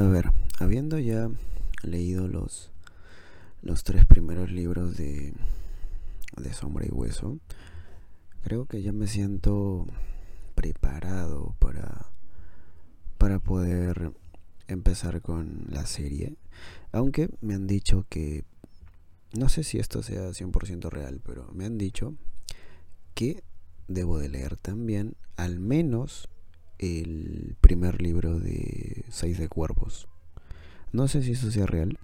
A ver, habiendo ya leído los, los tres primeros libros de, de Sombra y Hueso, creo que ya me siento preparado para, para poder empezar con la serie. Aunque me han dicho que, no sé si esto sea 100% real, pero me han dicho que debo de leer también al menos el primer libro de Seis de Cuervos. No sé si eso sea real,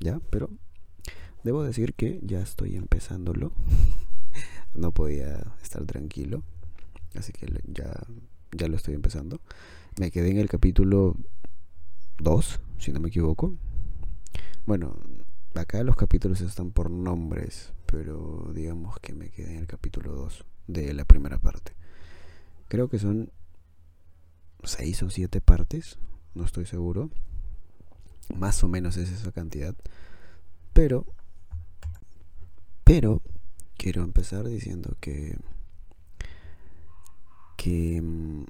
ya, pero debo decir que ya estoy empezándolo. no podía estar tranquilo, así que ya, ya lo estoy empezando. Me quedé en el capítulo 2, si no me equivoco. Bueno, acá los capítulos están por nombres, pero digamos que me quedé en el capítulo 2 de la primera parte. Creo que son 6 o 7 partes, no estoy seguro. Más o menos es esa cantidad. Pero, pero, quiero empezar diciendo que, que mm,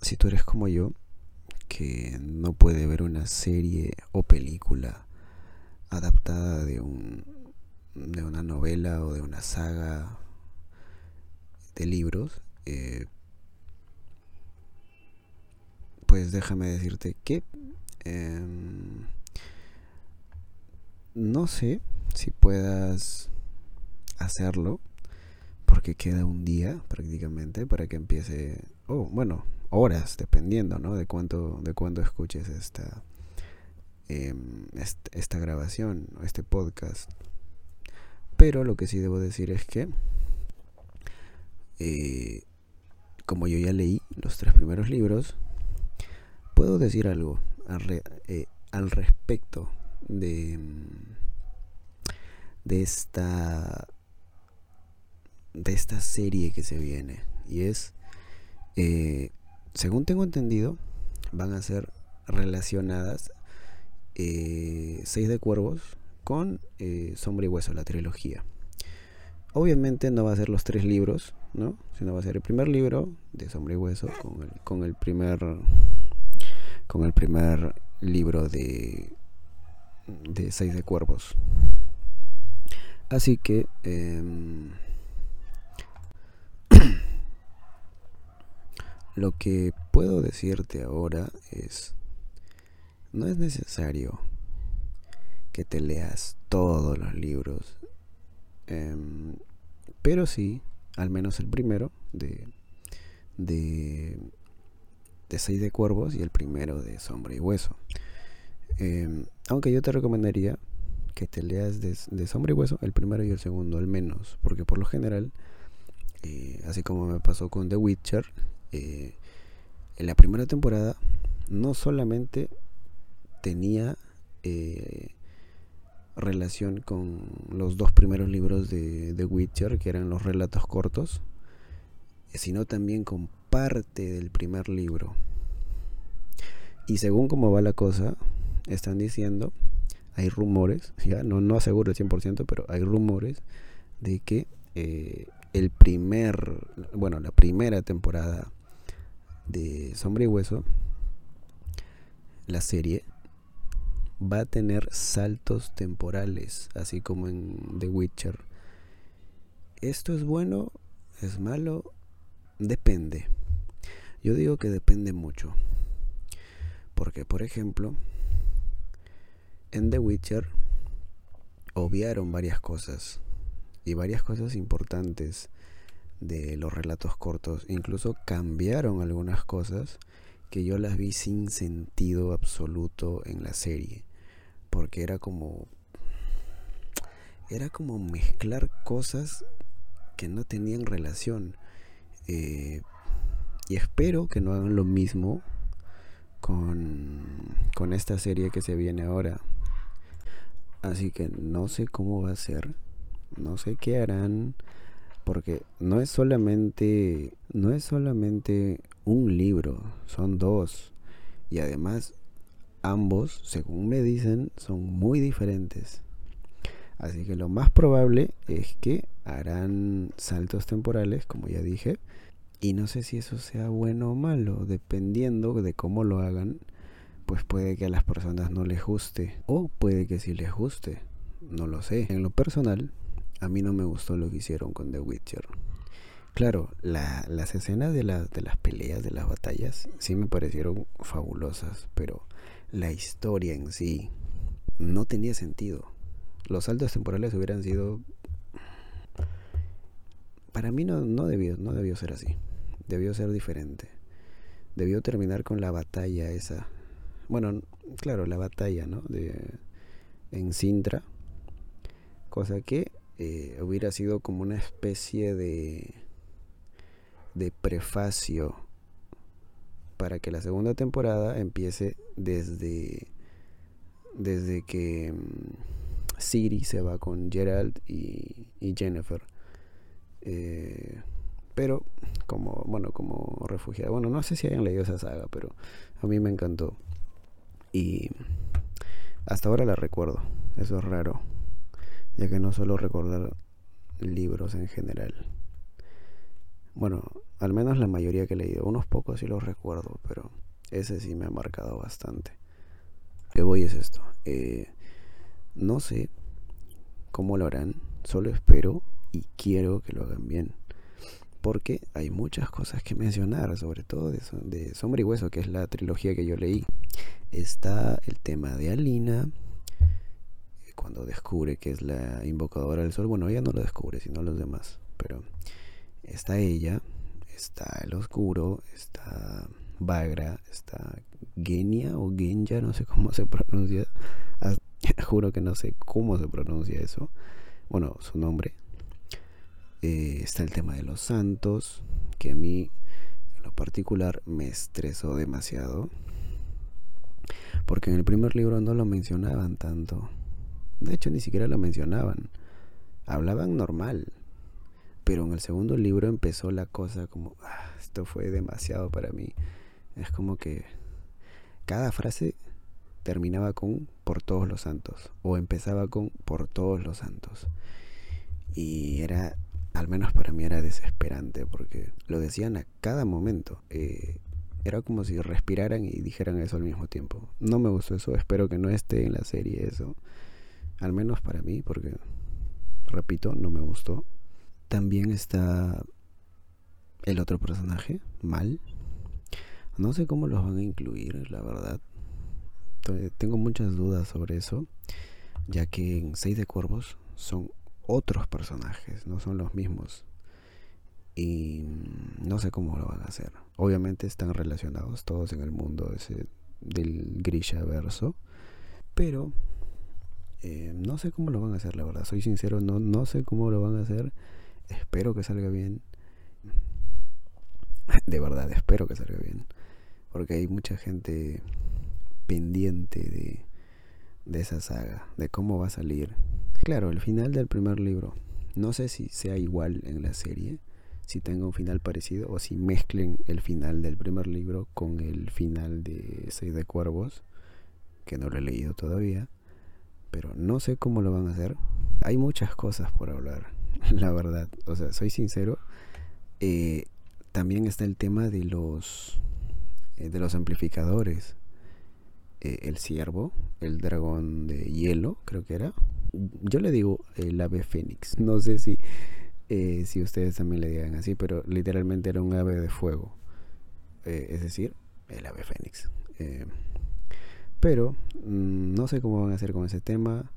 si tú eres como yo, que no puede ver una serie o película adaptada de un de una novela o de una saga de libros eh, pues déjame decirte que em, no sé si puedas hacerlo porque queda un día prácticamente para que empiece oh bueno horas dependiendo ¿no? de cuánto de cuánto escuches esta em, esta grabación o este podcast pero lo que sí debo decir es que eh, como yo ya leí los tres primeros libros puedo decir algo al, eh, al respecto de de esta de esta serie que se viene y es eh, según tengo entendido, van a ser relacionadas eh, Seis de Cuervos con Sombra y Hueso, la trilogía. Obviamente no va a ser los tres libros, ¿no? Sino va a ser el primer libro de Sombra y Hueso con el, con el primer con el primer libro de de Seis de Cuervos. Así que em, Lo que puedo decirte ahora es, no es necesario que te leas todos los libros, em, pero sí, al menos el primero de, de, de Seis de Cuervos y el primero de Sombra y Hueso. Em, aunque yo te recomendaría que te leas de, de, Sombra y Hueso el primero y el segundo al menos, porque por lo general, eh, así como me pasó con The Witcher, eh, en la primera temporada no solamente tenía eh, relación con los dos primeros libros de The Witcher, que eran los relatos cortos, sino también con parte del primer libro. Y según cómo va la cosa, están diciendo, hay rumores, ya no, no aseguro el 100%, pero hay rumores de que eh, el primer, bueno, la primera temporada de Sombra y Hueso, la serie va a tener saltos temporales, así como en The Witcher. ¿Esto es bueno? ¿Es malo? Depende. Yo digo que depende mucho. Porque, por ejemplo, en The Witcher obviaron varias cosas. Y varias cosas importantes de los relatos cortos. Incluso cambiaron algunas cosas que yo las vi sin sentido absoluto en la serie. Porque era como. Era como mezclar cosas que no tenían relación. Eh, y espero que no hagan lo mismo con, con esta serie que se viene ahora. Así que no sé cómo va a ser. No sé qué harán porque no es solamente no es solamente un libro, son dos y además ambos, según me dicen, son muy diferentes. Así que lo más probable es que harán saltos temporales, como ya dije, y no sé si eso sea bueno o malo, dependiendo de cómo lo hagan, pues puede que a las personas no les guste o puede que sí les guste, no lo sé. En lo personal, a mí no me gustó lo que hicieron con The Witcher. Claro, las escenas de, de las peleas, de las batallas, sí me parecieron fabulosas, pero la historia en sí no tenía sentido. Los saltos temporales hubieran sido... Para mí no, no, debió, no debió ser así. Debió ser diferente. Debió terminar con la batalla esa. Bueno, claro, la batalla, ¿no? De, en Sintra. Cosa que eh, hubiera sido como una especie de, de prefacio para que la segunda temporada empiece desde, desde que mm, Siri se va con Gerald y, Jennifer. Eh, pero como, bueno, como refugiada. Bueno, no sé si hayan leído esa saga, pero a mí me encantó. Y hasta ahora la recuerdo. Eso es raro ya que no suelo recordar libros en general. Bueno, al menos la mayoría que he leído, unos pocos sí los recuerdo, pero ese sí me ha marcado bastante. ¿Qué voy es esto? Eh, no sé cómo lo harán, solo espero y quiero que lo hagan bien. Porque hay muchas cosas que mencionar, sobre todo de, de Sombra y Hueso, que es la trilogía que yo leí. Está el tema de Alina, cuando descubre que es la invocadora del sol, bueno, ella no lo descubre, sino los demás, pero está ella, está el oscuro, está Bagra, está Genia o Genya, no sé cómo se pronuncia, juro que no sé cómo se pronuncia eso, bueno, su nombre. Eh, está el tema de los santos, que a mí en lo particular me estresó demasiado, porque en el primer libro no lo mencionaban tanto de hecho, ni siquiera lo mencionaban. Hablaban normal. Pero en el segundo libro empezó la cosa como, ah, esto fue demasiado para mí. Es como que cada frase terminaba con por todos los santos o empezaba con por todos los santos. Y era, al menos para mí era desesperante porque lo decían a cada momento. Eh, era como si respiraran y dijeran eso al mismo tiempo. No me gustó eso, espero que no esté en la serie eso. Al menos para mí, porque, repito, no me gustó. También está el otro personaje, Mal. No sé cómo los van a incluir, la verdad. Tengo muchas dudas sobre eso, ya que en Seis de Cuervos son otros personajes, no son los mismos. Y no sé cómo lo van a hacer. Obviamente están relacionados todos en el mundo ese del Grisha verso, pero eh, no sé cómo lo van a hacer, la verdad. Soy sincero, no, no sé cómo lo van a hacer. Espero que salga bien. De verdad, espero que salga bien. Porque hay mucha gente pendiente de, de esa saga, de cómo va a salir. Claro, el final del primer libro. No sé si sea igual en la serie, si tenga un final parecido o si mezclen el final del primer libro con el final de Seis de Cuervos, que no lo he leído todavía pero no sé cómo lo van a hacer. Hay muchas cosas por hablar, la verdad. O sea, soy sincero. Eh, también está el tema de los eh, de los amplificadores. Eh, el ciervo, el dragón de hielo, creo que era. Yo le digo el ave fénix. No sé si, si ustedes también le digan así, pero literalmente era un ave de fuego. es decir, el ave fénix. Pero mm, no sé cómo van a hacer con ese tema.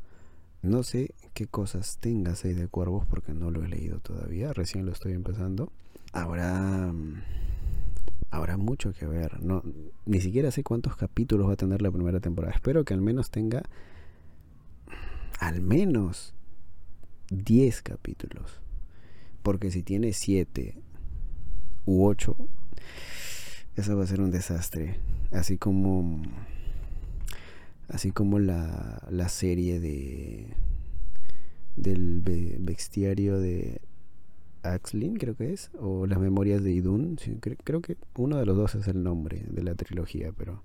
No sé qué cosas tenga Seis de Cuervos porque no lo he leído todavía. Recién lo estoy empezando. Habrá, mm, habrá mucho que ver. No, ni siquiera sé cuántos capítulos va a tener la primera temporada. Espero que al menos tenga al menos 10 capítulos. Porque si tiene 7 u 8, eso va a ser un desastre. Así como así como la, la serie de del bestiario de Axlin, creo que es, o las memorias de Idun, creo, que uno de los dos es el nombre de la trilogía, pero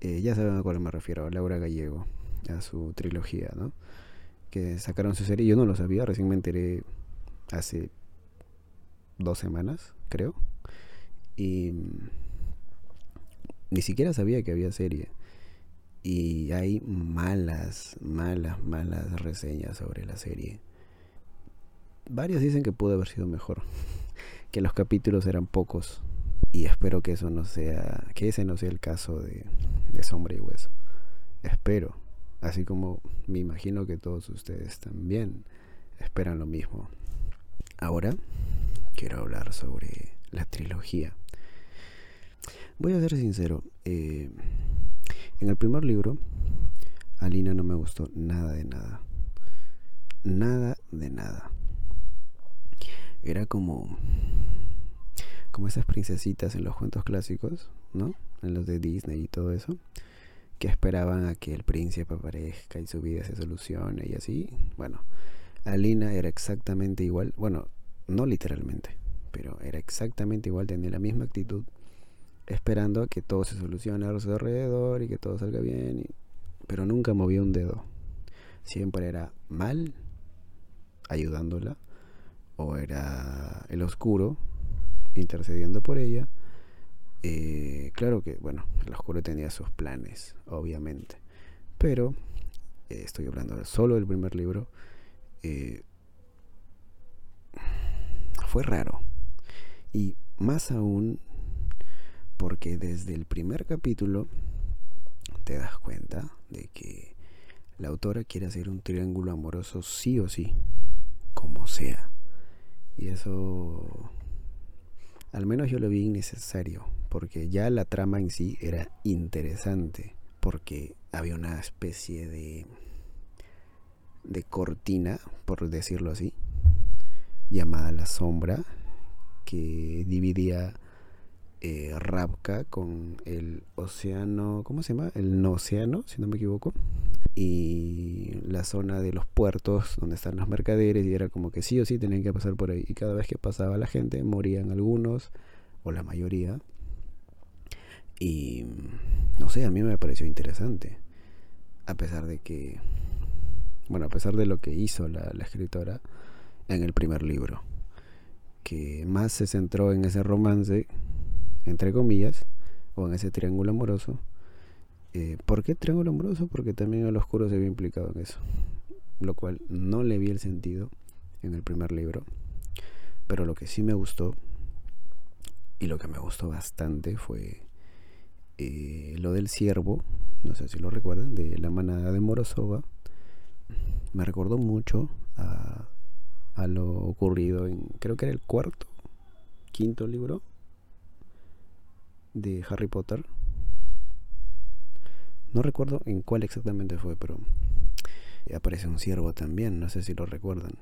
eh, ya saben a cuál me refiero, Laura Gallego, a su trilogía, ¿no? Que sacaron su serie, yo no lo sabía, recién me enteré hace dos semanas, creo, y ni siquiera sabía que había serie. Y hay malas, malas, malas reseñas sobre la serie. Varios dicen que pudo haber sido mejor, que los capítulos eran pocos. Y espero que eso no sea, que ese no sea el caso de, de Sombra y Hueso. Espero, así como me imagino que todos ustedes también esperan lo mismo. Ahora quiero hablar sobre la trilogía. Voy a ser sincero, eh, en el primer libro, Alina no me gustó nada de nada. Nada de nada. Era como como esas princesitas en los cuentos clásicos, ¿no? En los de Disney y todo eso, que esperaban a que el príncipe aparezca y su vida se solucione y así. Bueno, Alina era exactamente igual, bueno, no literalmente, pero era exactamente igual, tenía la misma actitud, esperando a que todo se solucione a su alrededor y que todo salga bien, pero nunca movía un dedo. Siempre era mal ayudándola, o era el oscuro intercediendo por ella. Eh, claro que, bueno, el oscuro tenía sus planes, obviamente, pero eh, estoy hablando solo del primer libro. Eh, fue raro. Y más aún porque desde el primer capítulo te das cuenta de que la autora quiere hacer un triángulo amoroso sí o sí, como sea. Y eso, al menos yo lo vi innecesario, porque ya la trama en sí era interesante, porque había una especie de, de cortina, por decirlo así, llamada La Sombra, que dividía eh, Rabka con el océano, ¿cómo se llama? El no océano, si no me equivoco. Y la zona de los puertos donde están los mercaderes y era como que sí o sí tenían que pasar por ahí. Y cada vez que pasaba la gente morían algunos o la mayoría. Y no sé, a mí me pareció interesante. A pesar de que, bueno, a pesar de lo que hizo la escritora, en el primer libro, que más se centró en ese romance, entre comillas, o en ese triángulo amoroso. Eh, ¿Por qué triángulo amoroso? Porque también el oscuro se había implicado en eso, lo cual no le vi el sentido en el primer libro, pero lo que sí me gustó, y lo que me gustó bastante fue eh, lo del ciervo, no sé si lo recuerdan, de la manada de Morozova. Me recordó mucho a a lo ocurrido en, creo que era el cuarto, quinto libro de Harry Potter. No recuerdo en cuál exactamente fue, pero aparece un ciervo también, no sé si lo recuerdan.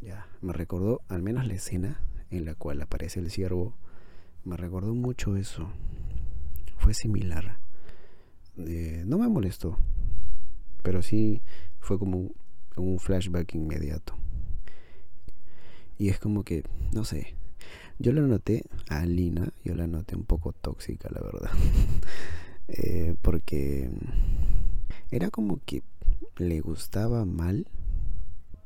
Ya, me recordó al menos la escena en la cual aparece el ciervo. Me recordó mucho eso. Fue similar. Eh, no me molestó, pero sí fue como un flashback inmediato. Y es como que, no sé, yo la noté a Lina, yo la noté un poco tóxica, la verdad. Eh, porque era como que le gustaba mal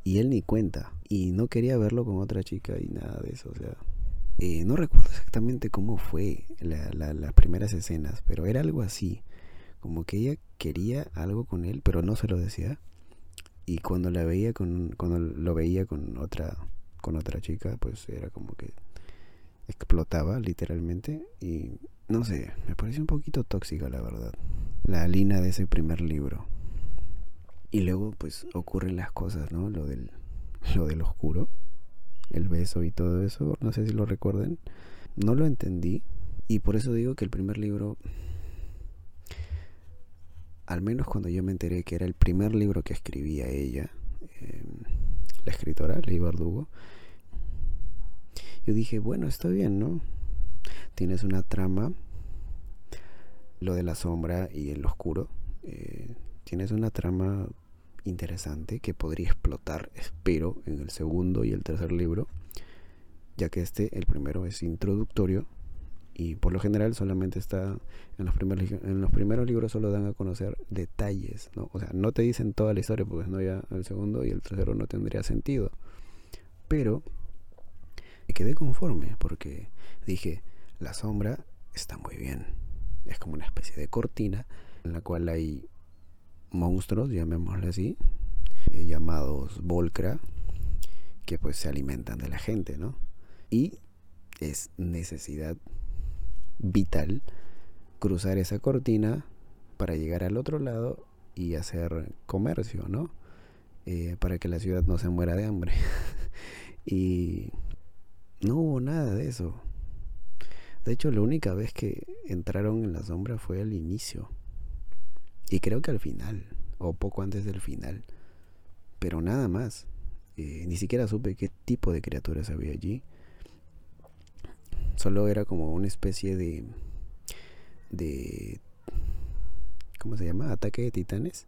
y él ni cuenta. Y no quería verlo con otra chica y nada de eso. O sea, eh, no recuerdo exactamente cómo fue las primeras escenas, pero era algo así. Como que ella quería algo con él, pero no se lo decía. Y cuando la veía con, cuando lo veía con otra con otra chica, pues era como que explotaba literalmente y no sé, me pareció un poquito tóxica la verdad. La Alina de ese primer libro. Y luego pues ocurren las cosas, ¿no? Lo del lo del oscuro, el beso y todo eso, no sé si lo recuerden. No lo entendí y por eso digo que el primer libro al menos cuando yo me enteré que era el primer libro que escribía ella, eh, la escritora, Ley Bardugo, yo dije, bueno, está bien, ¿no? Tienes una trama, lo de la sombra y el oscuro. Eh, tienes una trama interesante que podría explotar, espero, en el segundo y el tercer libro, ya que este, el primero, es introductorio y por lo general solamente está en los primeros en los primeros libros solo dan a conocer detalles no o sea no te dicen toda la historia porque no ya el segundo y el tercero no tendría sentido. Pero me quedé conforme porque dije la sombra está muy bien. Es como una especie de cortina en la cual hay monstruos, llamémosle así, eh, llamados Volcra, que pues se alimentan de la gente, ¿no? Y es necesidad vital cruzar esa cortina para llegar al otro lado y hacer comercio, ¿no? Eh, para que la ciudad no se muera de hambre. y no hubo nada de eso. De hecho, la única vez que entraron en la sombra fue al inicio. Y creo que al final, o poco antes del final. Pero nada más. Eh, ni siquiera supe qué tipo de criaturas había allí. Solo era como una especie de... de ¿Cómo se llama? Ataque de titanes.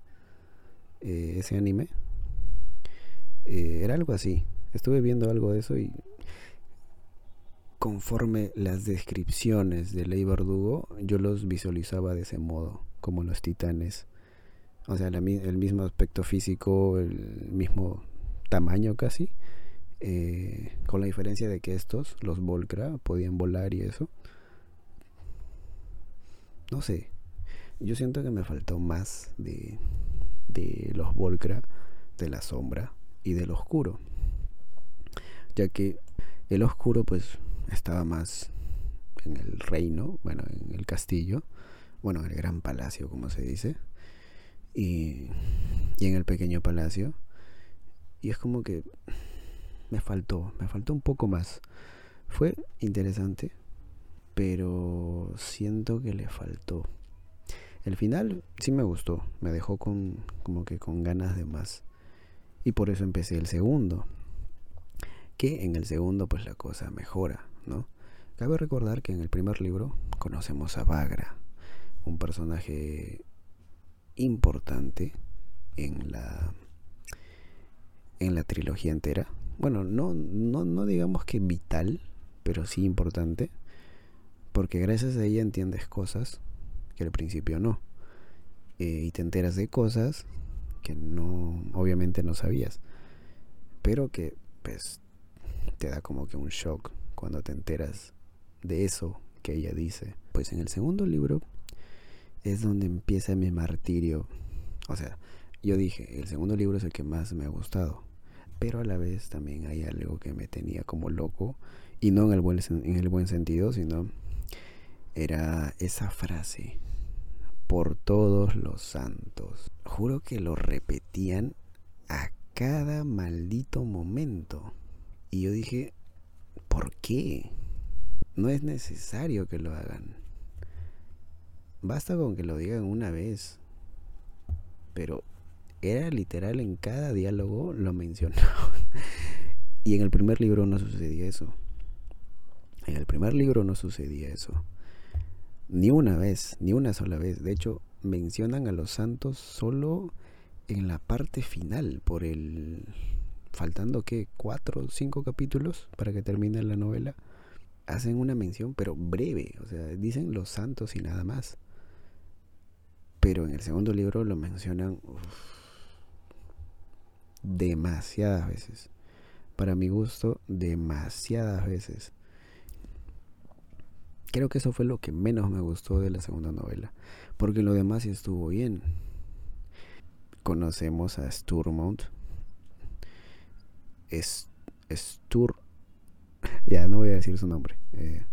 Eh, ese anime. Eh, era algo así. Estuve viendo algo de eso y conforme las descripciones de Ley Verdugo, yo los visualizaba de ese modo, como los titanes. O sea, el mismo aspecto físico, el mismo tamaño casi, eh, con la diferencia de que estos, los Volcra, podían volar y eso. No sé, yo siento que me faltó más de, de los Volcra, de la sombra y del oscuro. Ya que el oscuro pues estaba más en el reino, bueno, en el castillo, bueno, en el gran palacio, como se dice, y, y en el pequeño palacio. Y es como que me faltó, me faltó un poco más. Fue interesante, pero siento que le faltó. El final sí me gustó, me dejó con como que con ganas de más. Y por eso empecé el segundo. Que en el segundo pues la cosa mejora. ¿no? Cabe recordar que en el primer libro conocemos a Bagra, un personaje importante en la en la trilogía entera. Bueno, no, no, no digamos que vital, pero sí importante, porque gracias a ella entiendes cosas que al principio no. Eh, y te enteras de cosas que no, obviamente no sabías, pero que pues te da como que un shock cuando te enteras de eso que ella dice. Pues en el segundo libro es donde empieza mi martirio. O sea, yo dije, el segundo libro es el que más me ha gustado. Pero a la vez también hay algo que me tenía como loco. Y no en el buen, en el buen sentido, sino era esa frase. Por todos los santos. Juro que lo repetían a cada maldito momento. Y yo dije, ¿Por qué? No es necesario que lo hagan. Basta con que lo digan una vez. Pero era literal en cada diálogo lo mencionaban. y en el primer libro no sucedía eso. En el primer libro no sucedía eso. Ni una vez, ni una sola vez. De hecho, mencionan a los santos solo en la parte final, por el faltando que cuatro o cinco capítulos para que termine la novela, hacen una mención, pero breve, o sea, dicen los santos y nada más. Pero en el segundo libro lo mencionan demasiadas veces. Para mi gusto, demasiadas veces. Creo que eso fue lo que menos me gustó de la segunda novela. Porque lo demás sí estuvo bien. Conocemos a Sturmont, Stur. Ya no voy a decir su nombre. Eh,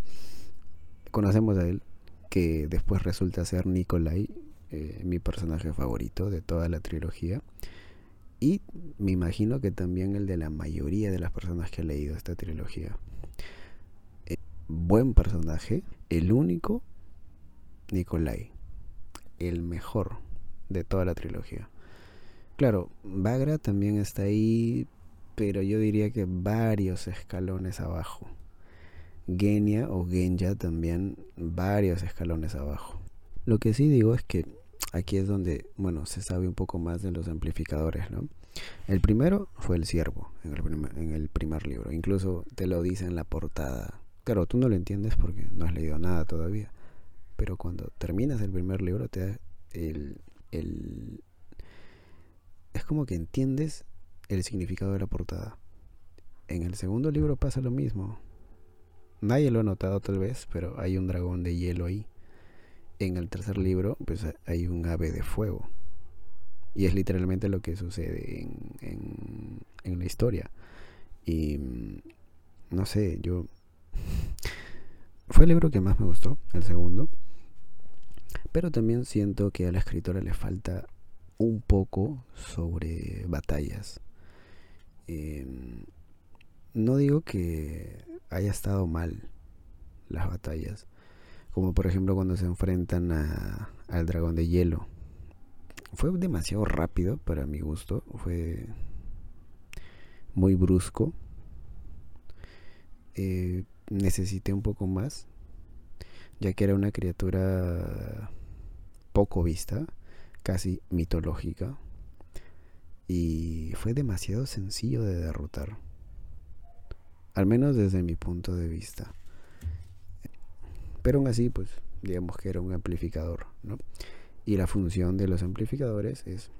conocemos a él, que después resulta ser Nikolai, eh, mi personaje favorito de toda la trilogía. Y me imagino que también el de la mayoría de las personas que han leído esta trilogía. Eh, buen personaje, el único Nikolai, el mejor de toda la trilogía. Claro, Bagra también está ahí, pero yo diría que varios escalones abajo. Genia o Genya también varios escalones abajo. Lo que sí digo es que aquí es donde, bueno, se sabe un poco más de los amplificadores, ¿no? El primero fue el ciervo en el, primer, en el primer libro, incluso te lo dice en la portada. Claro, tú no lo entiendes porque no has leído nada todavía, pero cuando terminas el primer libro te da el, el... Es como que entiendes el significado de la portada. En el segundo libro pasa lo mismo. Nadie lo ha notado tal vez, pero hay un dragón de hielo ahí. En el tercer libro, pues hay un ave de fuego. Y es literalmente lo que sucede en, en, la historia. Y mm, no sé, yo... Fue el libro que más me gustó, el segundo. Pero también siento que a la escritora le falta un poco sobre batallas. Em, no digo que haya estado mal las batallas. Como por ejemplo cuando se enfrentan a, al dragón de hielo. Fue demasiado rápido para mi gusto. Fue muy brusco. Eh, necesité un poco más. Ya que era una criatura poco vista. Casi mitológica. Y fue demasiado sencillo de derrotar. Al menos desde mi punto de vista. Pero aún así, pues digamos que era un amplificador, ¿no? Y la función de los amplificadores es,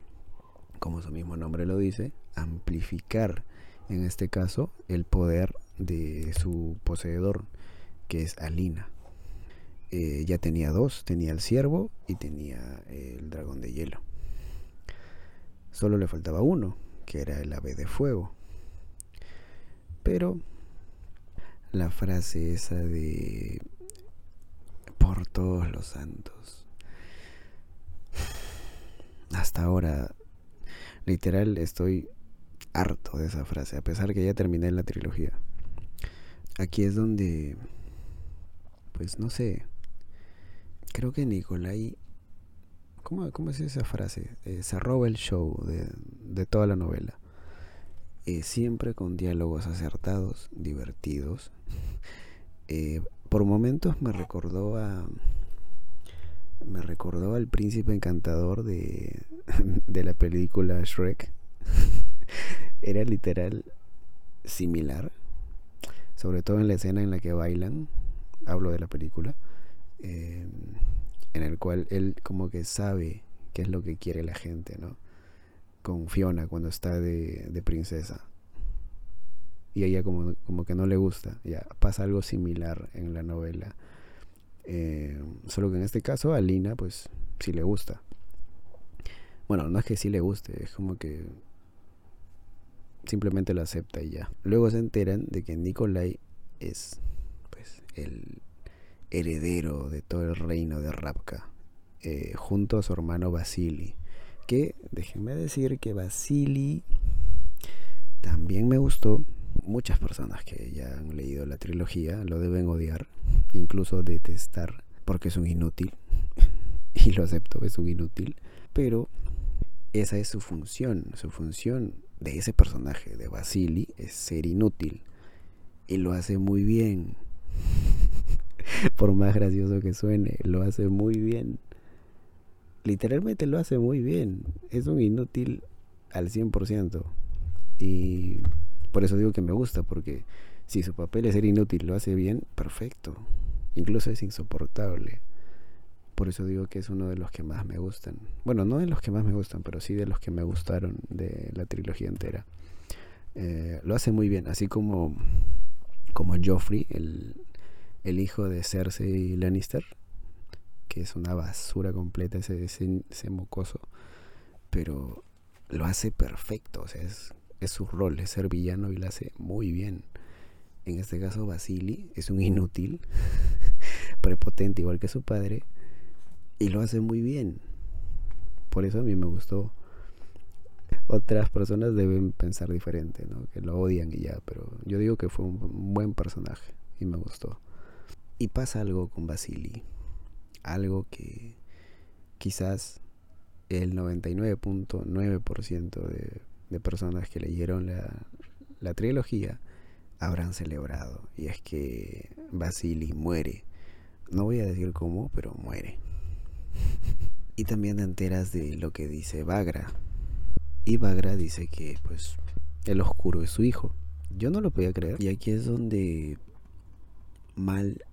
como su mismo nombre lo dice, amplificar, en este caso, el poder de su poseedor, que es Alina. Eh, ya tenía dos, tenía el ciervo y tenía el dragón de hielo. Solo le faltaba uno, que era el ave de fuego. Pero la frase esa de por todos los santos. Hasta ahora, literal, estoy harto de esa frase, a pesar que ya terminé la trilogía. Aquí es donde, pues no sé, creo que Nicolai, ¿cómo, es esa frase? Eh, se roba el show de, toda la novela. Eh, siempre con diálogos acertados, divertidos. Eh, por momentos me recordó a me recordó al príncipe encantador de, de la película Shrek. Era literal similar, sobre todo en la escena en la que bailan, hablo de la película, eh, en el cual él como que sabe qué es lo que quiere la gente, ¿no? Con Fiona cuando está de, de princesa y ella como, como que no le gusta. Ya pasa algo similar en la novela. Eh, solo que en este caso a Lina pues sí le gusta. Bueno, no es que sí le guste, es como que simplemente lo acepta y ya. Luego se enteran de que Nikolai es pues el heredero de todo el reino de Rapka, eh, junto a su hermano Vasily. Que déjenme decir que Vasily también me gustó, muchas personas que ya han leído la trilogía lo deben odiar, incluso detestar, porque es un inútil. y lo acepto, es un inútil. Pero esa es su función. Su función de ese personaje, de Basili, es ser inútil. Y lo hace muy bien. Por más gracioso que suene, lo hace muy bien. Literalmente lo hace muy bien. Es un inútil al 100%. Y por eso digo que me gusta, porque si su papel es ser inútil lo hace bien, perfecto. Incluso es insoportable. Por eso digo que es uno de los que más me gustan. Bueno, no de los que más me gustan, pero sí de los que me gustaron de la trilogía entera. Eh, lo hace muy bien, así como, como Joffrey, el, el hijo de Cersei Lannister, que es una basura completa ese, ese, ese mocoso, pero lo hace perfecto, o sea, es es su rol, es ser villano y lo hace muy bien. En este caso, Basili es un inútil, prepotente igual que su padre, y lo hace muy bien. Por eso a mí me gustó. Otras personas deben pensar diferente, ¿no? que lo odian y ya, pero yo digo que fue un buen personaje y me gustó. Y pasa algo con Basili, algo que quizás el 99.9% de de personas que leyeron la, la trilogía habrán celebrado. Y es que Basili muere. No voy a decir cómo, pero muere. y también te enteras de lo que dice Bagra. Y Bagra dice que pues el oscuro es su hijo. Yo no lo podía creer. Y aquí es donde mal...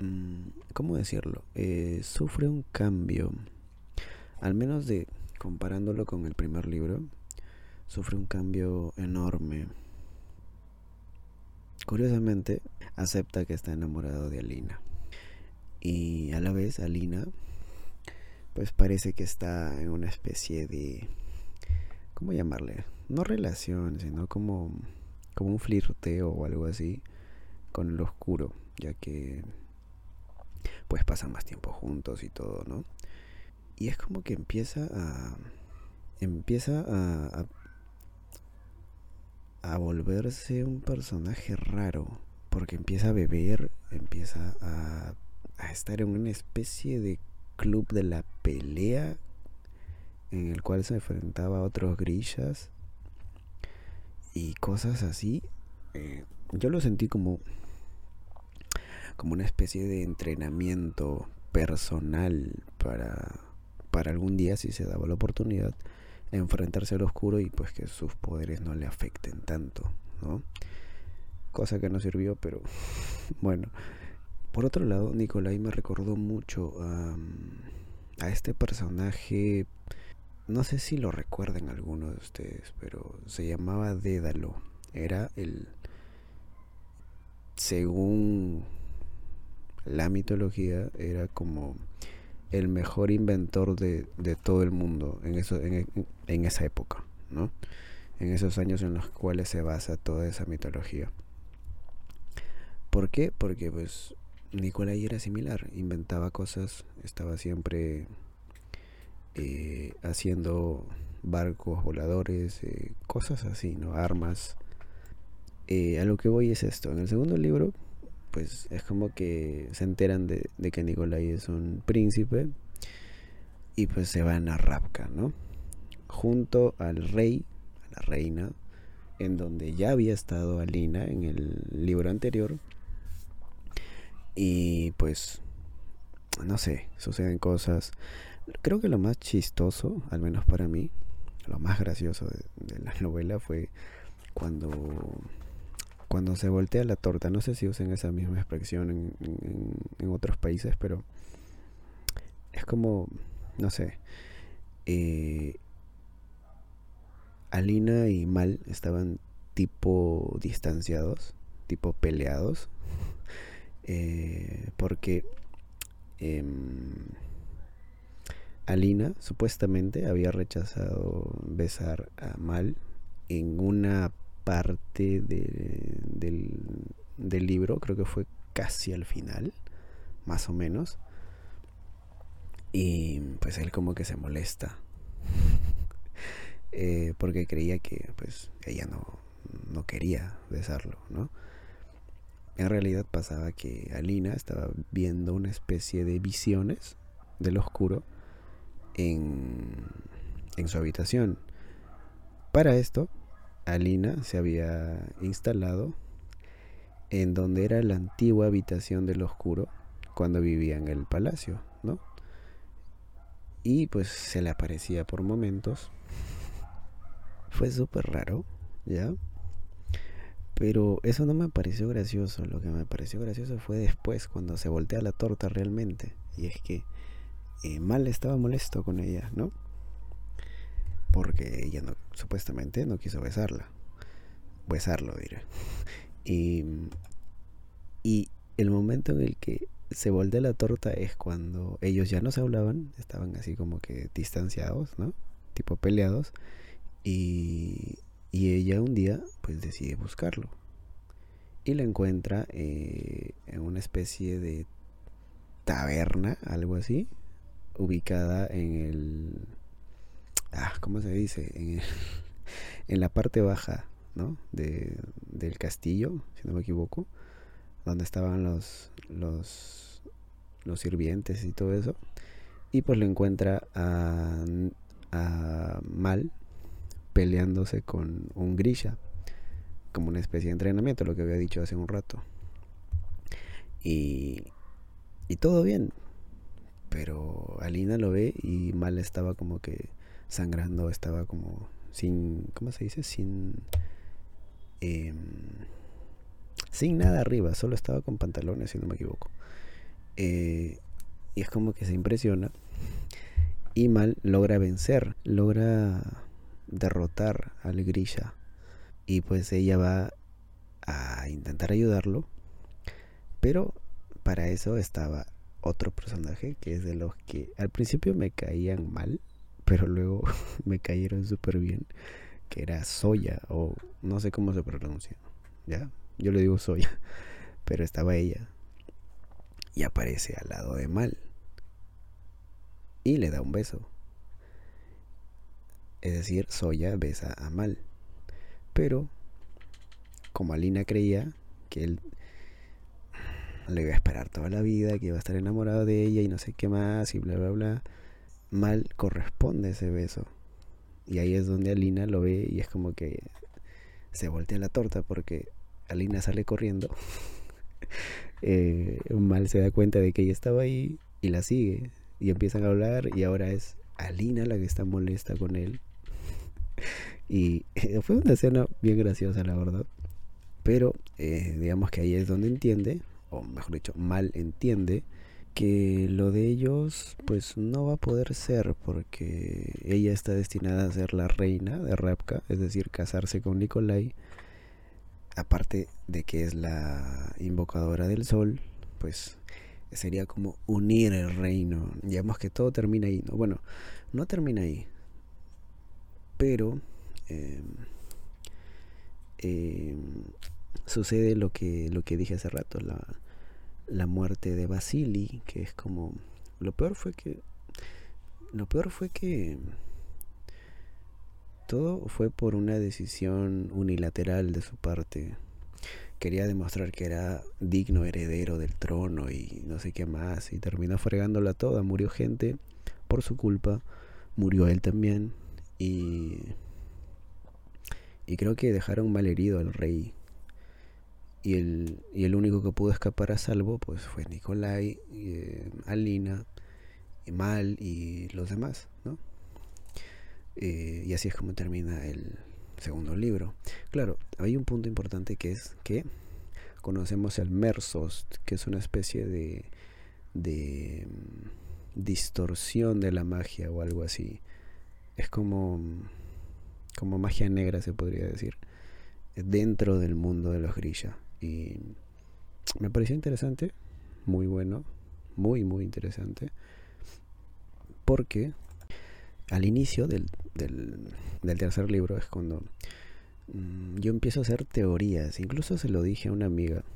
Mm, ¿Cómo decirlo? Eh, sufre un cambio. Al menos de comparándolo con el primer libro, sufre un cambio enorme. Curiosamente, acepta que está enamorado de Alina. Y a la vez, Alina, pues parece que está en una especie de, ¿cómo llamarle? No relación, sino como, como un flirteo o algo así con el oscuro, ya que pues pasan más tiempo juntos y todo, ¿no? Y es como que empieza a empieza a, a, volverse un personaje raro, porque empieza a beber, empieza a, a estar en una especie de club de la pelea en el cual se enfrentaba a otros grillas y cosas así. Eh, yo lo sentí como como una especie de entrenamiento personal para, para algún día, si se daba la oportunidad, enfrentarse al oscuro y pues que sus poderes no le afecten tanto, ¿no? Cosa que no sirvió, pero bueno. Por otro lado, Nicolai me recordó mucho a, a este personaje, no sé si lo recuerdan algunos de ustedes, pero se llamaba Dédalo. Era el, según la mitología era como el mejor inventor de, todo el mundo en, eso, en, esa época, ¿no? En esos años en los cuales se basa toda esa mitología. ¿Por qué? Porque pues Nicolai era similar, inventaba cosas, estaba siempre eh, haciendo barcos voladores, eh, cosas así, ¿no? Armas. Eh, a lo que voy es esto. En el segundo libro pues es como que se enteran de, que Nicolai es un príncipe y pues se van a Rapka, ¿no? Junto al rey, a la reina, en donde ya había estado Alina en el libro anterior. Y pues, no sé, suceden cosas. Creo que lo más chistoso, al menos para mí, lo más gracioso de la novela fue cuando cuando se voltea la torta. No sé si usen esa misma expresión en, otros países, pero es como, no sé, eh, Alina y Mal estaban tipo distanciados, tipo peleados, eh, porque em, Alina supuestamente había rechazado besar a Mal en una parte del, del libro, creo que fue casi al final, más o menos. Y pues él como que se molesta. Eh, porque creía que pues ella no, no quería besarlo, ¿no? En realidad pasaba que Alina estaba viendo una especie de visiones del oscuro en, en su habitación. Para esto, Alina se había instalado en donde era la antigua habitación del oscuro cuando vivía en el palacio, ¿no? Y pues se le aparecía por momentos. Fue súper raro, ¿ya? Pero eso no me pareció gracioso. Lo que me pareció gracioso fue después, cuando se voltea la torta realmente. Y es que eh, Mal estaba molesto con ella, ¿no? Porque ella no, supuestamente no quiso besarla. Besarlo, diré. Y, y el momento en el que se voltea la torta es cuando ellos ya no se hablaban, estaban así como que distanciados, ¿no? Tipo peleados. Y, y ella un día pues decide buscarlo. Y la encuentra eh, en una especie de taberna, algo así, ubicada en el ah, ¿cómo se dice? En, la parte baja, ¿no? De, del castillo, si no me equivoco, donde estaban los, los, los sirvientes y todo eso. Y pues lo encuentra a, a Mal peleándose con un grilla, como una especie de entrenamiento, lo que había dicho hace un rato. Y, y todo bien, pero Alina lo ve y Mal estaba como que sangrando, estaba como sin, ¿cómo se dice? Sin, em, sin nada arriba, solo estaba con pantalones, si no me equivoco. Eh, y es como que se impresiona y Mal logra vencer, logra derrotar al grilla y pues ella va a intentar ayudarlo, pero para eso estaba otro personaje que es de los que al principio me caían mal, pero luego me cayeron súper bien, que era Soya, o no sé cómo se pronuncia, ¿ya? Yo le digo Soya, pero estaba ella. Y aparece al lado de Mal. Y le da un beso. Es decir, Soya besa a Mal. Pero, como Alina creía que él le iba a esperar toda la vida, que iba a estar enamorado de ella y no sé qué más y bla, bla, bla, Mal corresponde ese beso. Y ahí es donde Alina lo ve y es como que se voltea la torta porque Alina sale corriendo. eh, Mal se da cuenta de que ella estaba ahí y la sigue. Y empiezan a hablar y ahora es Alina la que está molesta con él. y fue una escena bien graciosa, la verdad. Pero eh, digamos que ahí es donde entiende, o mejor dicho, Mal entiende que lo de ellos pues no va a poder ser porque ella está destinada a ser la reina de Rapka, es decir, casarse con Nikolai. Aparte de que es la invocadora del sol, pues sería como unir el reino. Digamos que todo termina ahí. ¿no? Bueno, no termina ahí. Pero eh, eh, sucede lo que, lo que dije hace rato. La, la muerte de Basili, que es como lo peor fue que lo peor fue que todo fue por una decisión unilateral de su parte. Quería demostrar que era digno heredero del trono y no sé qué más. Y terminó fregándola toda. Murió gente por su culpa. Murió él también. Y, y creo que dejaron mal herido al rey y el, y el único que pudo escapar a salvo pues fue Nicolai, eh, Alina, Mal y los demás, ¿no? Eh, y así es como termina el segundo libro. Claro, hay un punto importante que es que conocemos el Mersos, que es una especie de, de mm, distorsión de la magia o algo así. Es como, como magia negra se podría decir, dentro del mundo de los Grisha. Y me pareció interesante, muy bueno, muy, muy interesante, porque al inicio del, del, tercer libro es cuando mm, yo empiezo a hacer teorías, incluso se lo dije a una amiga.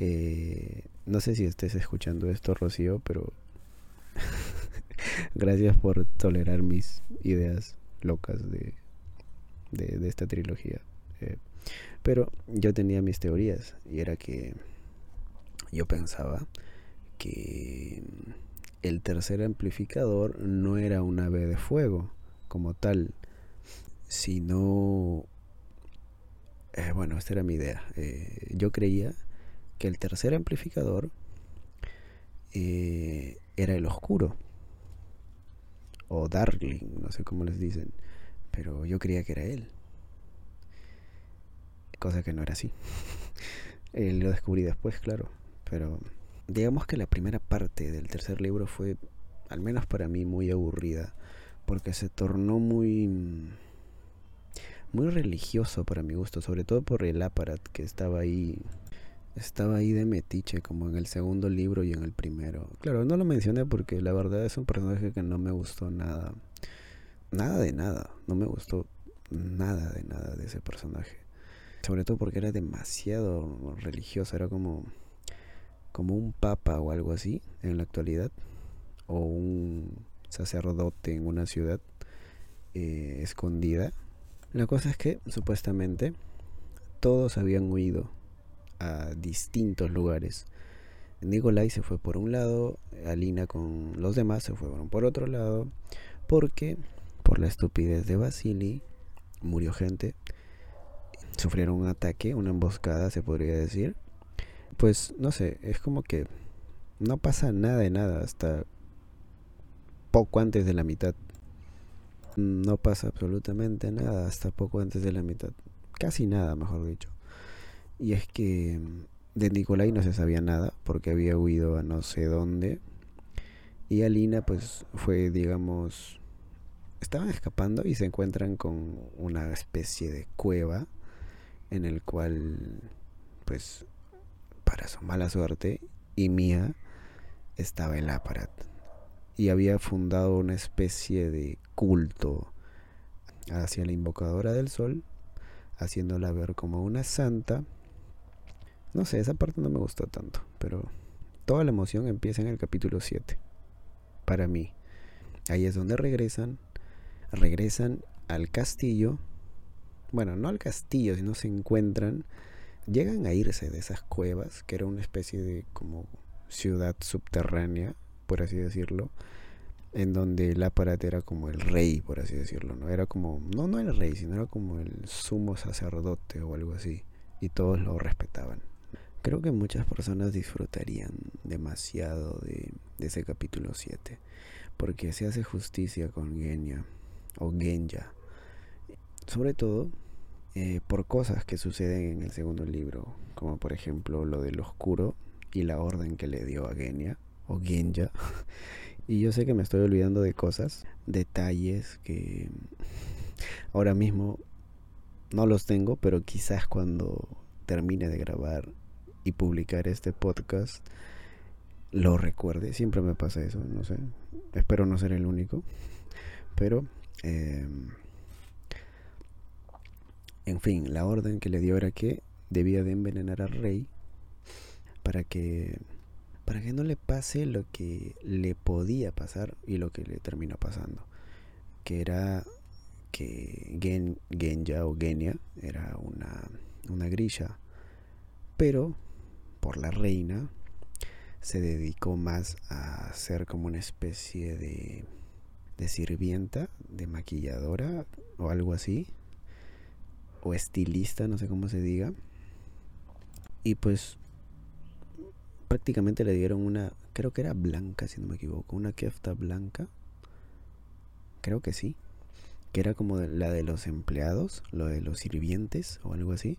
Eh, no sé si estés escuchando esto, Rocío, pero gracias por tolerar mis ideas locas de, de, esta trilogía. Eh, pero yo tenía mis teorías y era que yo pensaba que el tercer amplificador no era un ave de fuego como tal, sino... Eh, bueno, esta era mi idea. Eh, yo creía que el tercer amplificador eh, era el oscuro o Darkling, no sé cómo les dicen, pero yo creía que era él cosa que no era así. Eh, lo descubrí después, claro, pero digamos que la primera parte del tercer libro fue, al menos para mí, muy aburrida, porque se tornó muy muy religioso para mi gusto, sobre todo por el aparat que estaba ahí estaba ahí de metiche como en el segundo libro y en el primero. Claro, no lo mencioné porque la verdad es un personaje que no me gustó nada. Nada de nada, no me gustó nada de nada de ese personaje sobre todo porque era demasiado religioso, era como, como un papa o algo así en la actualidad, o un sacerdote en una ciudad eh, escondida. La cosa es que supuestamente todos habían huido a distintos lugares. Nikolai se fue por un lado, Alina con los demás se fueron por otro lado, porque por la estupidez de Basili murió gente sufrieron un ataque, una emboscada se podría decir, pues no sé, es como que no pasa nada de nada hasta poco antes de la mitad. No pasa absolutamente nada hasta poco antes de la mitad. Casi nada, mejor dicho. Y es que de Nicolai no se sabía nada porque había huido a no sé dónde. Y Alina pues fue, digamos, estaban escapando y se encuentran con una especie de cueva en el cual, pues, para su mala suerte, y mía estaba el Aparat y había fundado una especie de culto hacia la invocadora del sol, haciéndola ver como una santa. No sé, esa parte no me gustó tanto, pero toda la emoción empieza en el capítulo 7. Para mí, ahí es donde regresan, regresan al castillo. Bueno, no al castillo, sino se encuentran, llegan a irse de esas cuevas, que era una especie de como ciudad subterránea, por así decirlo, en donde el aparato era como el rey, por así decirlo, ¿no? Era como, no, no el rey, sino era como el sumo sacerdote o algo así, y todos lo respetaban. Creo que muchas personas disfrutarían demasiado de, ese capítulo 7, porque se hace justicia con Genya, o Genya, sobre todo eh, por cosas que suceden en el segundo libro, como por ejemplo lo del oscuro y la orden que le dio a Genya, o Genya. Y yo sé que me estoy olvidando de cosas, detalles que ahora mismo no los tengo, pero quizás cuando termine de grabar y publicar este podcast lo recuerde. Siempre me pasa eso, no sé. Espero no ser el único. Pero, em, en fin, la orden que le dio era que debía de envenenar al rey para que para que no le pase lo que le podía pasar y lo que le terminó pasando, que era que Gen, Genya o Genia era una, una grilla, pero por la reina se dedicó más a ser como una especie de, de sirvienta, de maquilladora o algo así, o estilista, no sé cómo se diga. Y pues prácticamente le dieron una, creo que era blanca, si no me equivoco, una kefta blanca. Creo que sí. Que era como la de los empleados, lo de los sirvientes o algo así.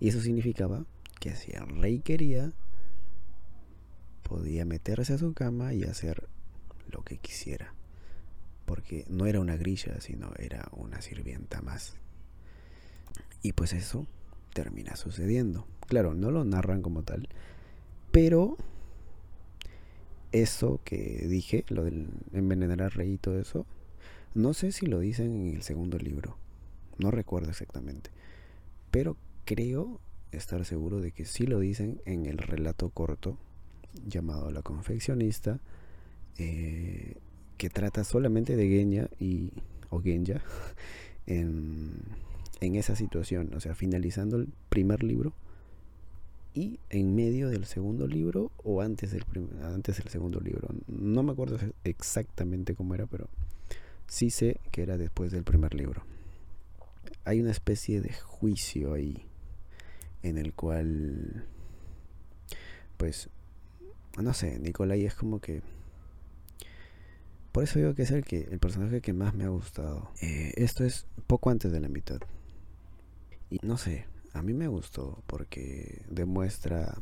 Y eso significaba que si el rey quería, podía meterse a su cama y hacer lo que quisiera. Porque no era una grilla, sino era una sirvienta más. Y pues eso termina sucediendo. Claro, no lo narran como tal, pero eso que dije, lo del envenenar al rey y todo eso, no sé si lo dicen en el segundo libro. No recuerdo exactamente. Pero creo estar seguro de que sí lo dicen en el relato corto llamado La confeccionista, eh, que trata solamente de Genya y, o Genya en, en esa situación. O sea, finalizando el primer libro, y en medio del segundo libro o antes del, antes del segundo libro. No me acuerdo exactamente cómo era, pero sí sé que era después del primer libro. Hay una especie de juicio ahí en el cual, pues, no sé, Nicolai es como que... Por eso digo que es el, que, el personaje que más me ha gustado. Eh, esto es poco antes de la mitad. Y no sé, a mí me gustó porque demuestra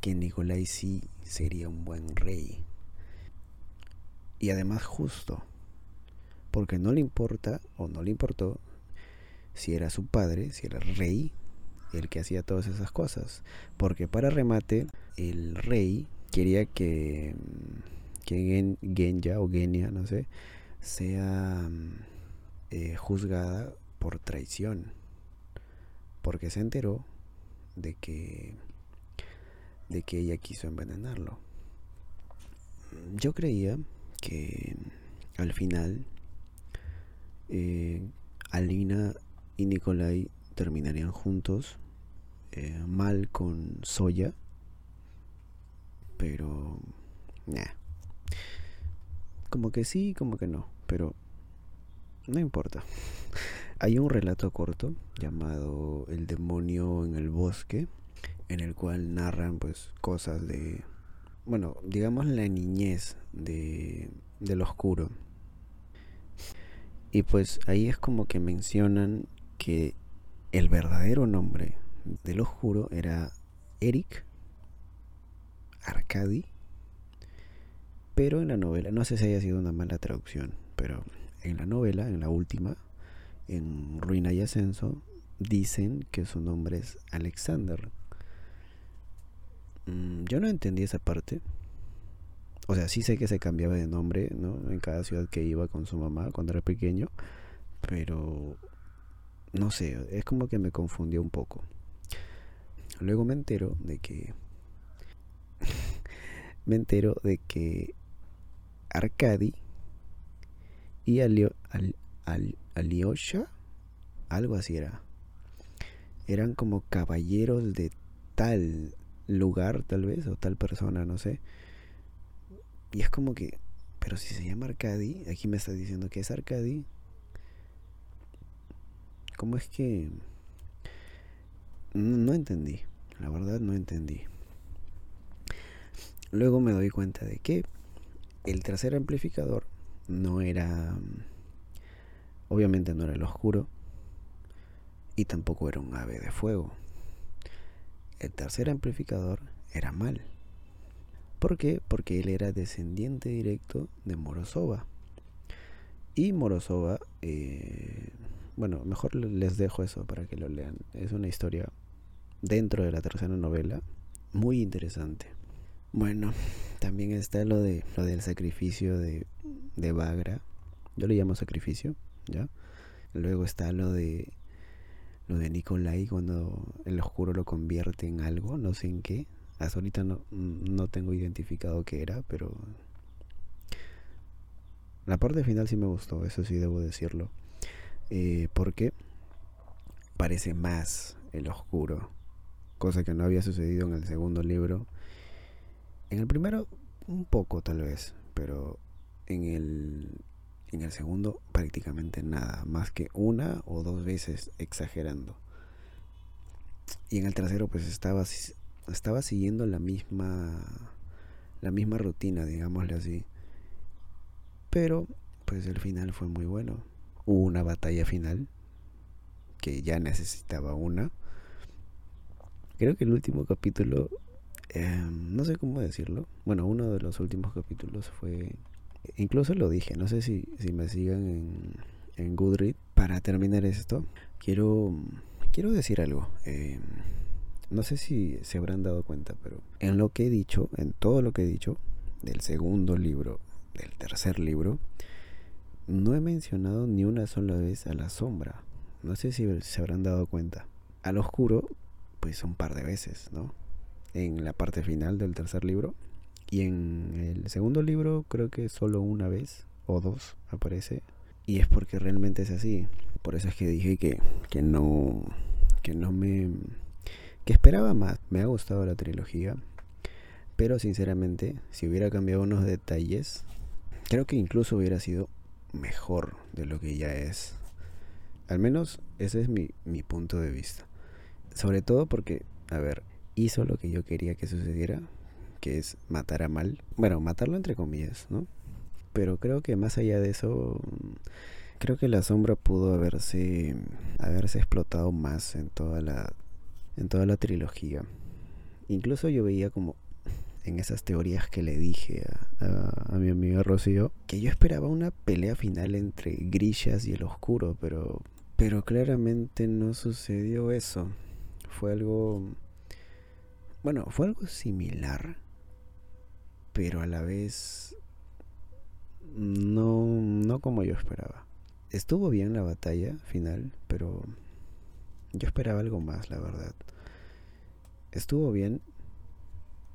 que Nicolai sí sería un buen rey. Y además justo, porque no le importa o no le importó si era su padre, si era rey, el que hacía todas esas cosas. Porque para remate, el rey quería que, que Genya o Genia, no sé, sea eh, juzgada por traición porque se enteró de que de que ella quiso envenenarlo. Yo creía que al final eh, Alina y Nikolai terminarían juntos, eh, mal con Soya, pero como que sí, como que no, pero no importa. Hay un relato corto llamado El demonio en el bosque, en el cual narran pues cosas de, bueno, digamos la niñez de, del oscuro. Y pues ahí es como que mencionan que el verdadero nombre del oscuro era Eric Arcadi, pero en la novela, no sé si haya sido una mala traducción, pero en la novela, en la última, en Ruina y Ascenso, dicen que su nombre es Alexander. Mm, yo no entendí esa parte, O sea, sí sé que se cambiaba de nombre, ¿no? En cada ciudad que iba con su mamá cuando era pequeño. Pero no sé, es como que me confundió un poco. Luego me entero de que me entero de que Arcadi y Alio, Al, Aliosha, algo así era, eran como caballeros de tal lugar tal vez o tal persona, no sé. Y es como que, pero si se llama Arcadi, aquí me está diciendo que es Arcadi. ¿Cómo es que no entendí? La verdad no entendí. Luego me doy cuenta de que el tercer amplificador no era, obviamente no era el oscuro y tampoco era un ave de fuego. El tercer amplificador era mal. ¿Por qué? Porque él era descendiente directo de Morozova. Y Morozova, eh, bueno, mejor les dejo eso para que lo lean. Es una historia dentro de la tercera novela muy interesante. Bueno, también está lo de lo del sacrificio de, de Bagra. Yo le llamo sacrificio, Luego está lo de lo de Nikolai cuando el oscuro lo convierte en algo, no sé en qué. Hasta ahorita no, no tengo identificado qué era, pero la parte final sí me gustó, eso sí debo decirlo. Eh, porque parece más el oscuro, cosa que no había sucedido en el segundo libro en el primero, un poco tal vez, pero en el, en el segundo prácticamente nada, más que una o dos veces exagerando. Y en el tercero pues estaba, estaba siguiendo la misma, la misma rutina, digámosle así. Pero pues el final fue muy bueno. Hubo una batalla final que ya necesitaba una. Creo que el último capítulo Em, no sé cómo decirlo. Bueno, uno de los últimos capítulos fue... Incluso lo dije, no sé si, si me sigan en, en Goodreads. Para terminar esto, quiero, quiero decir algo. Em, no sé si se habrán dado cuenta, pero en lo que he dicho, en todo lo que he dicho, del segundo libro, del tercer libro, no he mencionado ni una sola vez a la sombra. No sé si se habrán dado cuenta. Al oscuro, pues un par de veces, ¿no? en la parte final del tercer libro. Y en el segundo libro creo que solo una vez o dos aparece. Y es porque realmente es así. Por eso es que dije que, que no. que no me. que esperaba más. Me ha gustado la trilogía. Pero sinceramente, si hubiera cambiado unos detalles, creo que incluso hubiera sido mejor de lo que ya es. Al menos ese es mi, mi punto de vista. Sobre todo porque, a ver, hizo lo que yo quería que sucediera, que es matar a Mal. Bueno, matarlo entre comillas, ¿no? Pero creo que más allá de eso, creo que la sombra pudo haberse haberse explotado más en toda la en toda la trilogía. Incluso yo veía como en esas teorías que le dije a, a, mi amiga Rocío que yo esperaba una pelea final entre Grishas y el Oscuro, pero pero claramente no sucedió eso. Fue algo bueno, fue algo similar, pero a la vez no, no como yo esperaba. Estuvo bien la batalla final, pero yo esperaba algo más, la verdad. Estuvo bien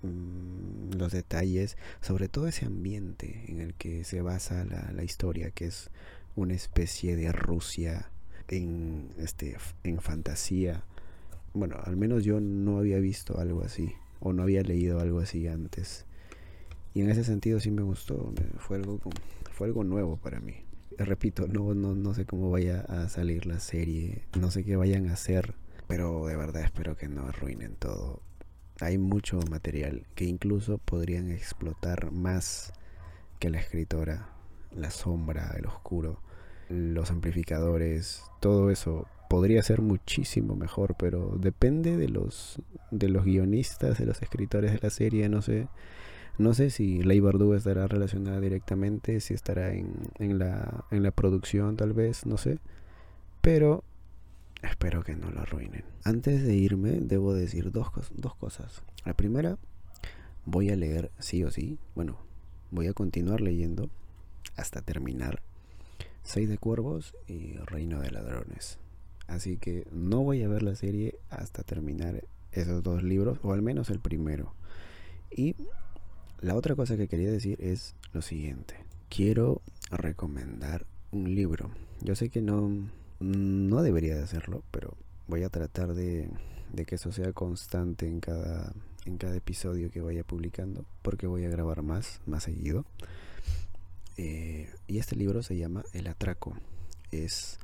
mm, los detalles, sobre todo ese ambiente en el que se basa la, la historia, que es una especie de Rusia en, este, en fantasía bueno, al menos yo no había visto algo así o no había leído algo así antes. Y en ese sentido sí me gustó, fue algo fue algo nuevo para mí. Repito, no, no, no sé cómo vaya a salir la serie, no sé qué vayan a hacer, pero de verdad espero que no arruinen todo. Hay mucho material que incluso podrían explotar más que la escritora, la sombra, el oscuro, los amplificadores, todo eso podría ser muchísimo mejor, pero depende de los de los guionistas, de los escritores de la serie, no sé. No sé si Ley Bardugo estará relacionada directamente, si estará en, en, la, en la producción tal vez, no sé. Pero espero que no lo arruinen. Antes de irme, debo decir dos, dos cosas. La primera, voy a leer sí o sí, bueno, voy a continuar leyendo hasta terminar Seis de Cuervos y Reino de Ladrones. Así que no voy a ver la serie hasta terminar esos dos libros, o al menos el primero. Y la otra cosa que quería decir es lo siguiente. Quiero recomendar un libro. Yo sé que no, no debería de hacerlo, pero voy a tratar de, de que eso sea constante en cada, en cada episodio que vaya publicando, porque voy a grabar más, más seguido. Eh, y este libro se llama El Atraco. Es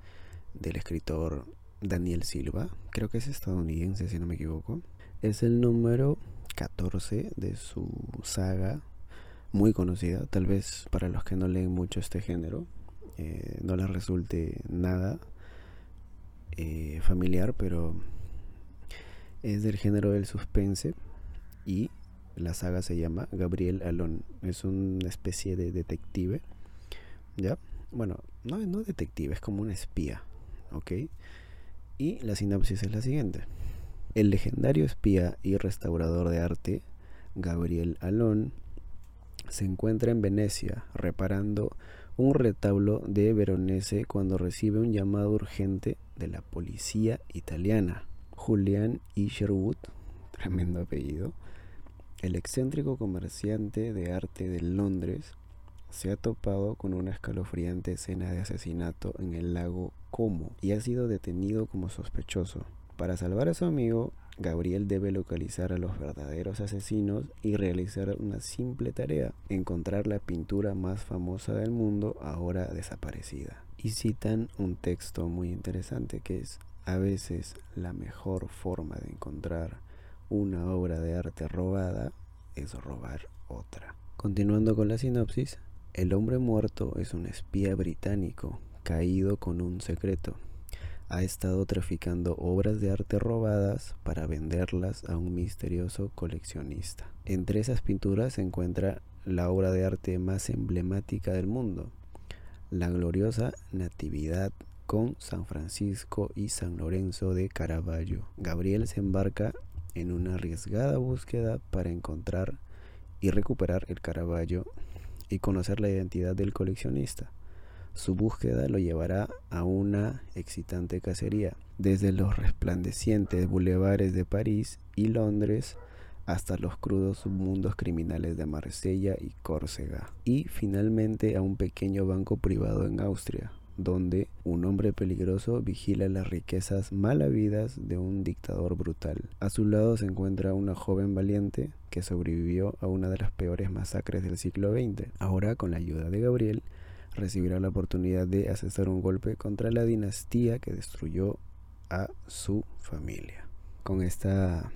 del escritor Daniel Silva, creo que es estadounidense si no me equivoco. Es el número 14 de su saga muy conocida, tal vez para los que no leen mucho este género, eh, no les resulte nada eh, familiar, pero es del género del suspense y la saga se llama Gabriel Alon. Es una especie de detective, ¿ya? Bueno, no, no detective, es como un espía, ¿ok? Y la sinopsis es la siguiente. El legendario espía y restaurador de arte, Gabriel Alon, se encuentra en Venecia reparando un retablo de Veronese cuando recibe un llamado urgente de la policía italiana. Julian Isherwood, tremendo apellido, el excéntrico comerciante de arte de Londres, se ha topado con una escalofriante escena de asesinato en el lago Como y ha sido detenido como sospechoso. Para salvar a su amigo, Gabriel debe localizar a los verdaderos asesinos y realizar una simple tarea, encontrar la pintura más famosa del mundo ahora desaparecida. Y citan un texto muy interesante que es, a veces la mejor forma de encontrar una obra de arte robada es robar otra. Continuando con la sinopsis, el hombre muerto es un espía británico caído con un secreto ha estado traficando obras de arte robadas para venderlas a un misterioso coleccionista. Entre esas pinturas se encuentra la obra de arte más emblemática del mundo, la gloriosa Natividad con San Francisco y San Lorenzo de Caravaggio. Gabriel se embarca en una arriesgada búsqueda para encontrar y recuperar el Caravaggio y conocer la identidad del coleccionista. Su búsqueda lo llevará a una excitante cacería, desde los resplandecientes bulevares de París y Londres hasta los crudos submundos criminales de Marsella y Córcega, y finalmente a un pequeño banco privado en Austria, donde un hombre peligroso vigila las riquezas mal habidas de un dictador brutal. A su lado se encuentra una joven valiente que sobrevivió a una de las peores masacres del siglo XX. Ahora, con la ayuda de Gabriel, recibirá la oportunidad de asestar un golpe contra la dinastía que destruyó a su familia. Con esta,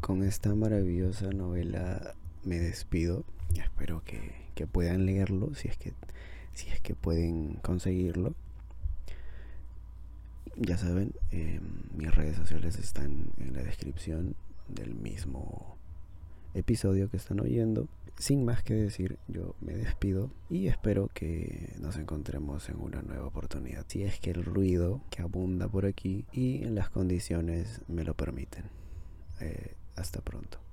con esta maravillosa novela me despido. Espero que, puedan leerlo si es que, si es que pueden conseguirlo. Ya saben, em, mis redes sociales están en la descripción del mismo episodio que están oyendo. Sin más que decir, yo me despido y espero que nos encontremos en una nueva oportunidad. Si es que el ruido que abunda por aquí y las condiciones me lo permiten. Eh, hasta pronto.